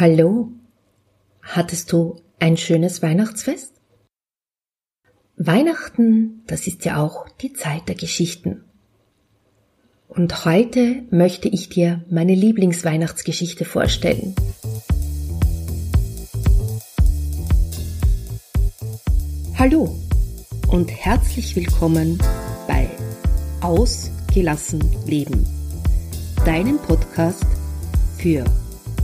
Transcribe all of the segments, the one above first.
Hallo, hattest du ein schönes Weihnachtsfest? Weihnachten, das ist ja auch die Zeit der Geschichten. Und heute möchte ich dir meine Lieblingsweihnachtsgeschichte vorstellen. Hallo und herzlich willkommen bei Ausgelassen Leben, deinem Podcast für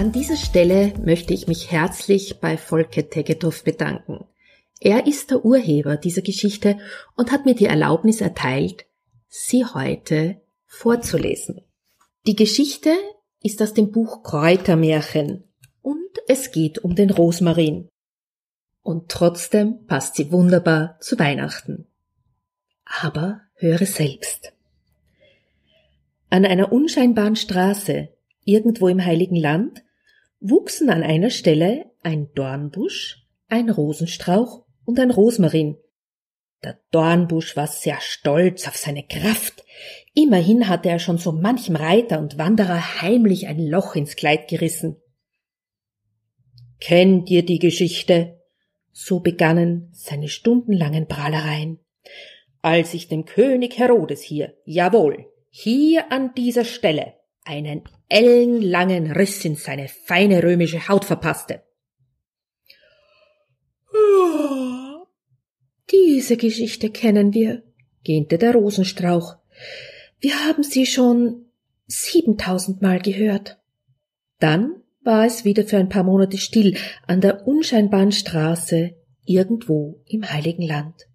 An dieser Stelle möchte ich mich herzlich bei Volker Tegetov bedanken. Er ist der Urheber dieser Geschichte und hat mir die Erlaubnis erteilt, sie heute vorzulesen. Die Geschichte ist aus dem Buch Kräutermärchen und es geht um den Rosmarin. Und trotzdem passt sie wunderbar zu Weihnachten. Aber höre selbst. An einer unscheinbaren Straße, irgendwo im Heiligen Land, wuchsen an einer Stelle ein Dornbusch, ein Rosenstrauch und ein Rosmarin. Der Dornbusch war sehr stolz auf seine Kraft. Immerhin hatte er schon so manchem Reiter und Wanderer heimlich ein Loch ins Kleid gerissen. Kennt ihr die Geschichte? So begannen seine stundenlangen Prahlereien. Als ich dem König Herodes hier, jawohl, hier an dieser Stelle, einen ellenlangen Riss in seine feine römische Haut verpasste. Diese Geschichte kennen wir, gähnte der Rosenstrauch. Wir haben sie schon siebentausendmal gehört. Dann war es wieder für ein paar Monate still an der unscheinbaren Straße irgendwo im heiligen Land.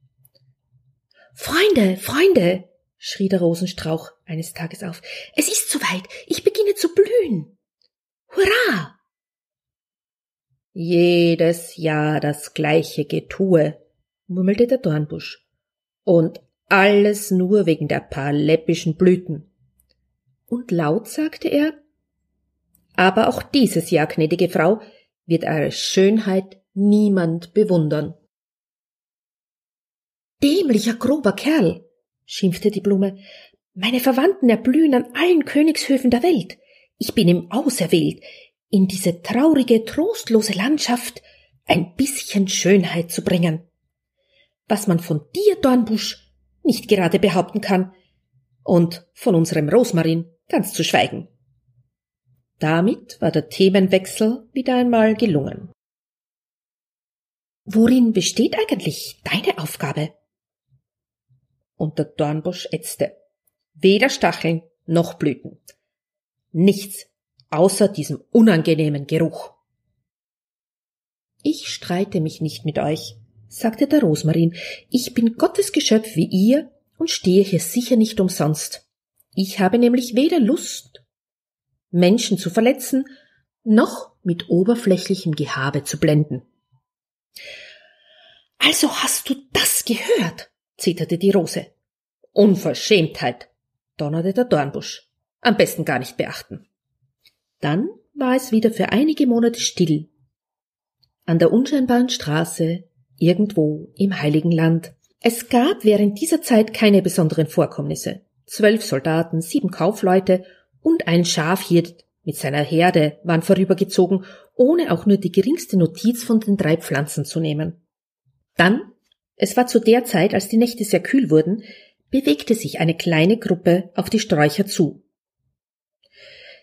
Freunde, Freunde, schrie der Rosenstrauch eines Tages auf. Es ist soweit. Ich beginne zu blühen. Hurra! Jedes Jahr das gleiche Getue, murmelte der Dornbusch. Und alles nur wegen der paar läppischen Blüten. Und laut sagte er, aber auch dieses Jahr, gnädige Frau, wird eure Schönheit niemand bewundern. Dämlicher, grober Kerl, schimpfte die Blume. Meine Verwandten erblühen an allen Königshöfen der Welt. Ich bin ihm auserwählt, in diese traurige, trostlose Landschaft ein bisschen Schönheit zu bringen. Was man von dir, Dornbusch, nicht gerade behaupten kann, und von unserem Rosmarin ganz zu schweigen. Damit war der Themenwechsel wieder einmal gelungen. Worin besteht eigentlich deine Aufgabe? und der Dornbusch ätzte. Weder Stacheln noch Blüten. Nichts außer diesem unangenehmen Geruch. Ich streite mich nicht mit euch, sagte der Rosmarin. Ich bin Gottes Geschöpf wie ihr und stehe hier sicher nicht umsonst. Ich habe nämlich weder Lust, Menschen zu verletzen, noch mit oberflächlichem Gehabe zu blenden. Also hast du das gehört? zitterte die Rose. Unverschämtheit, donnerte der Dornbusch. Am besten gar nicht beachten. Dann war es wieder für einige Monate still. An der unscheinbaren Straße, irgendwo im Heiligen Land. Es gab während dieser Zeit keine besonderen Vorkommnisse. Zwölf Soldaten, sieben Kaufleute und ein Schafhirt mit seiner Herde waren vorübergezogen, ohne auch nur die geringste Notiz von den drei Pflanzen zu nehmen. Dann es war zu der Zeit, als die Nächte sehr kühl wurden, bewegte sich eine kleine Gruppe auf die Sträucher zu.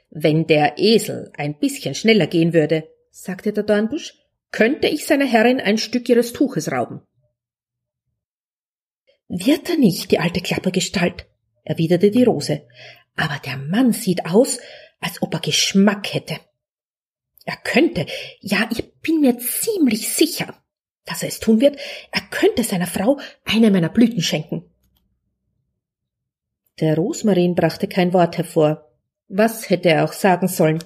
Wenn der Esel ein bisschen schneller gehen würde, sagte der Dornbusch, könnte ich seiner Herrin ein Stück ihres Tuches rauben. Wird er nicht, die alte Klappergestalt, erwiderte die Rose, aber der Mann sieht aus, als ob er Geschmack hätte. Er könnte, ja, ich bin mir ziemlich sicher, dass er es tun wird, er könnte seiner Frau eine meiner Blüten schenken. Der Rosmarin brachte kein Wort hervor. Was hätte er auch sagen sollen?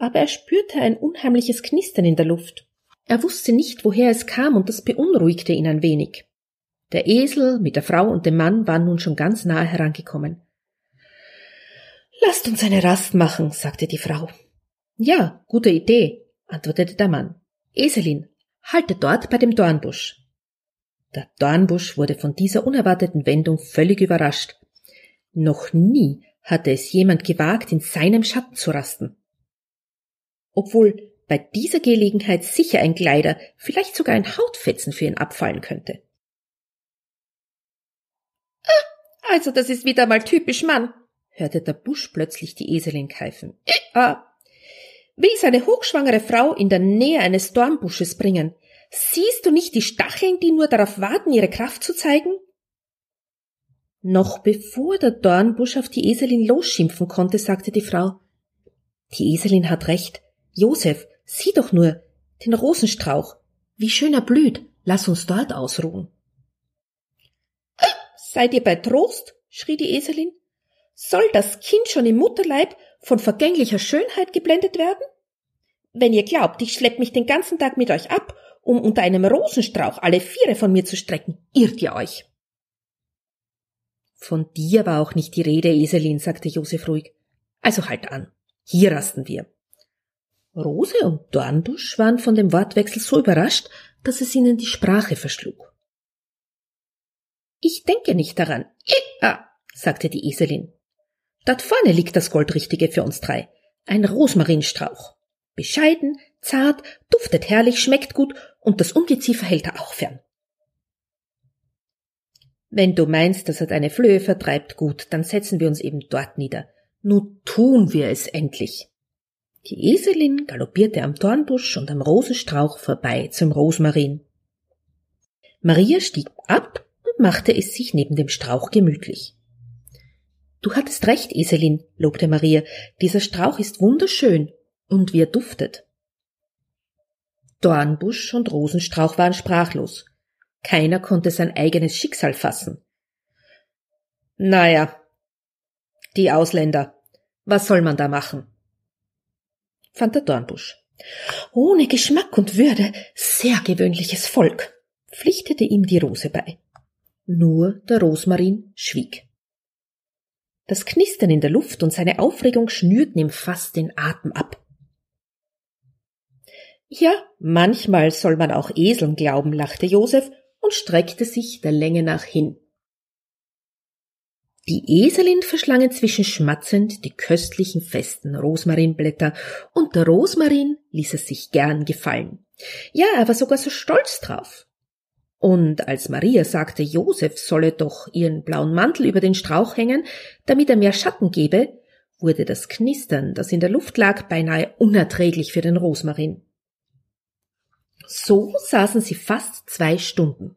aber er spürte ein unheimliches Knistern in der Luft. Er wusste nicht, woher es kam, und das beunruhigte ihn ein wenig. Der Esel mit der Frau und dem Mann waren nun schon ganz nahe herangekommen. Lasst uns eine Rast machen, sagte die Frau. Ja, gute Idee, antwortete der Mann. Eselin, halte dort bei dem Dornbusch. Der Dornbusch wurde von dieser unerwarteten Wendung völlig überrascht. Noch nie hatte es jemand gewagt, in seinem Schatten zu rasten. Obwohl bei dieser Gelegenheit sicher ein Kleider, vielleicht sogar ein Hautfetzen für ihn abfallen könnte. Ah, also das ist wieder mal typisch Mann, hörte der Busch plötzlich die Eselin keifen. Äh, will seine hochschwangere Frau in der Nähe eines Dornbusches bringen. Siehst du nicht die Stacheln, die nur darauf warten, ihre Kraft zu zeigen? Noch bevor der Dornbusch auf die Eselin losschimpfen konnte, sagte die Frau, die Eselin hat recht. Josef, sieh doch nur, den Rosenstrauch. Wie schön er blüht. Lass uns dort ausruhen. Seid ihr bei Trost? schrie die Eselin. Soll das Kind schon im Mutterleib von vergänglicher Schönheit geblendet werden? Wenn ihr glaubt, ich schlepp mich den ganzen Tag mit euch ab, um unter einem Rosenstrauch alle Viere von mir zu strecken, irrt ihr euch. Von dir war auch nicht die Rede, Eselin, sagte Josef ruhig. Also halt an. Hier rasten wir. Rose und Dornbusch waren von dem Wortwechsel so überrascht, dass es ihnen die Sprache verschlug. Ich denke nicht daran. Ah, sagte die Eselin. Dort vorne liegt das Goldrichtige für uns drei. Ein Rosmarinstrauch. Bescheiden, zart, duftet herrlich, schmeckt gut und das Ungeziefer hält er auch fern. Wenn du meinst, dass er deine Flöhe vertreibt, gut, dann setzen wir uns eben dort nieder. Nun tun wir es endlich. Die Eselin galoppierte am Dornbusch und am Rosenstrauch vorbei zum Rosmarin. Maria stieg ab und machte es sich neben dem Strauch gemütlich. Du hattest recht, Eselin, lobte Maria. Dieser Strauch ist wunderschön und wie er duftet. Dornbusch und Rosenstrauch waren sprachlos. Keiner konnte sein eigenes Schicksal fassen. Naja, die Ausländer. Was soll man da machen? fand der Dornbusch. Ohne Geschmack und Würde, sehr gewöhnliches Volk, pflichtete ihm die Rose bei. Nur der Rosmarin schwieg. Das Knistern in der Luft und seine Aufregung schnürten ihm fast den Atem ab. Ja, manchmal soll man auch Eseln glauben, lachte Josef und streckte sich der Länge nach hin. Die Eselin verschlang inzwischen schmatzend die köstlichen festen Rosmarinblätter, und der Rosmarin ließ es sich gern gefallen. Ja, er war sogar so stolz drauf. Und als Maria sagte, Josef solle doch ihren blauen Mantel über den Strauch hängen, damit er mehr Schatten gebe, wurde das Knistern, das in der Luft lag, beinahe unerträglich für den Rosmarin. So saßen sie fast zwei Stunden.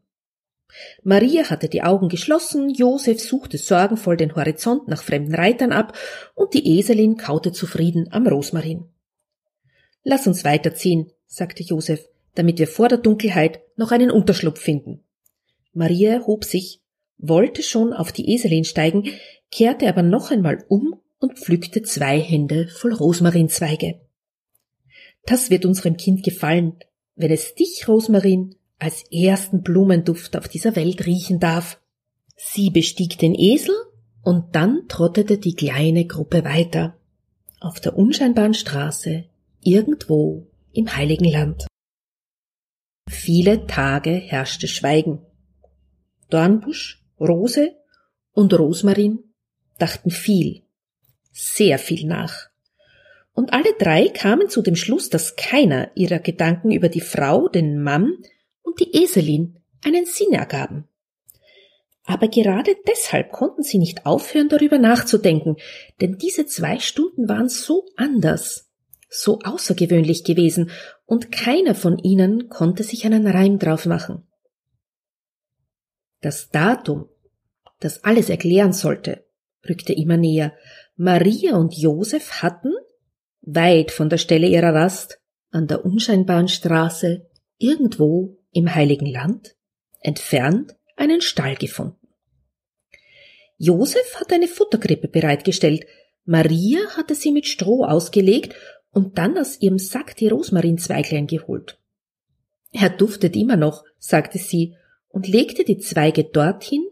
Maria hatte die Augen geschlossen, Josef suchte sorgenvoll den Horizont nach fremden Reitern ab und die Eselin kaute zufrieden am Rosmarin. Lass uns weiterziehen, sagte Josef, damit wir vor der Dunkelheit noch einen Unterschlupf finden. Maria hob sich, wollte schon auf die Eselin steigen, kehrte aber noch einmal um und pflückte zwei Hände voll Rosmarinzweige. Das wird unserem Kind gefallen, wenn es dich, Rosmarin, als ersten Blumenduft auf dieser Welt riechen darf. Sie bestieg den Esel und dann trottete die kleine Gruppe weiter auf der unscheinbaren Straße irgendwo im heiligen Land. Viele Tage herrschte Schweigen. Dornbusch, Rose und Rosmarin dachten viel, sehr viel nach. Und alle drei kamen zu dem Schluss, dass keiner ihrer Gedanken über die Frau, den Mann und die Eselin einen Sinn ergaben. Aber gerade deshalb konnten sie nicht aufhören, darüber nachzudenken, denn diese zwei Stunden waren so anders, so außergewöhnlich gewesen, und keiner von ihnen konnte sich einen Reim drauf machen. Das Datum, das alles erklären sollte, rückte immer näher. Maria und Josef hatten, weit von der Stelle ihrer Rast, an der unscheinbaren Straße, irgendwo im heiligen Land, entfernt, einen Stall gefunden. Josef hatte eine Futterkrippe bereitgestellt, Maria hatte sie mit Stroh ausgelegt und dann aus ihrem Sack die Rosmarinzweiglein geholt. Er duftet immer noch, sagte sie und legte die Zweige dorthin,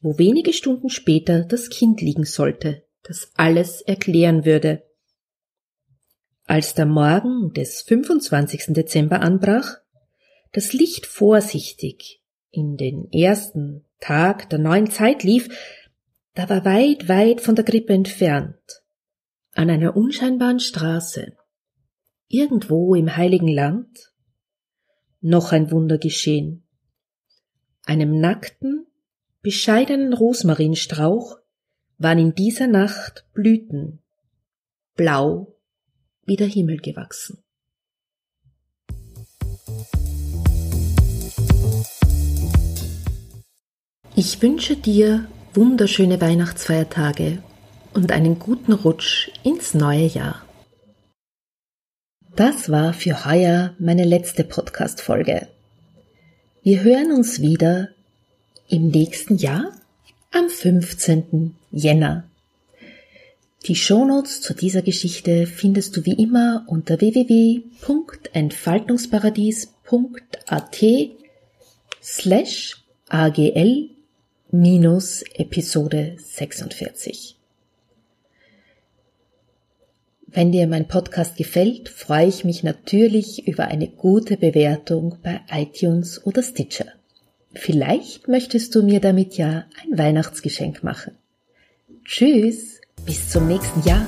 wo wenige Stunden später das Kind liegen sollte, das alles erklären würde. Als der Morgen des 25. Dezember anbrach, das Licht vorsichtig in den ersten Tag der neuen Zeit lief, da war weit, weit von der Krippe entfernt, an einer unscheinbaren Straße, irgendwo im heiligen Land, noch ein Wunder geschehen. Einem nackten, bescheidenen Rosmarinstrauch waren in dieser Nacht Blüten, blau wie der Himmel gewachsen. Ich wünsche dir wunderschöne Weihnachtsfeiertage und einen guten Rutsch ins neue Jahr. Das war für heuer meine letzte Podcast-Folge. Wir hören uns wieder im nächsten Jahr am 15. Jänner. Die Shownotes zu dieser Geschichte findest du wie immer unter www.entfaltungsparadies.at slash agl minus Episode 46. Wenn dir mein Podcast gefällt, freue ich mich natürlich über eine gute Bewertung bei iTunes oder Stitcher. Vielleicht möchtest du mir damit ja ein Weihnachtsgeschenk machen. Tschüss, bis zum nächsten Jahr.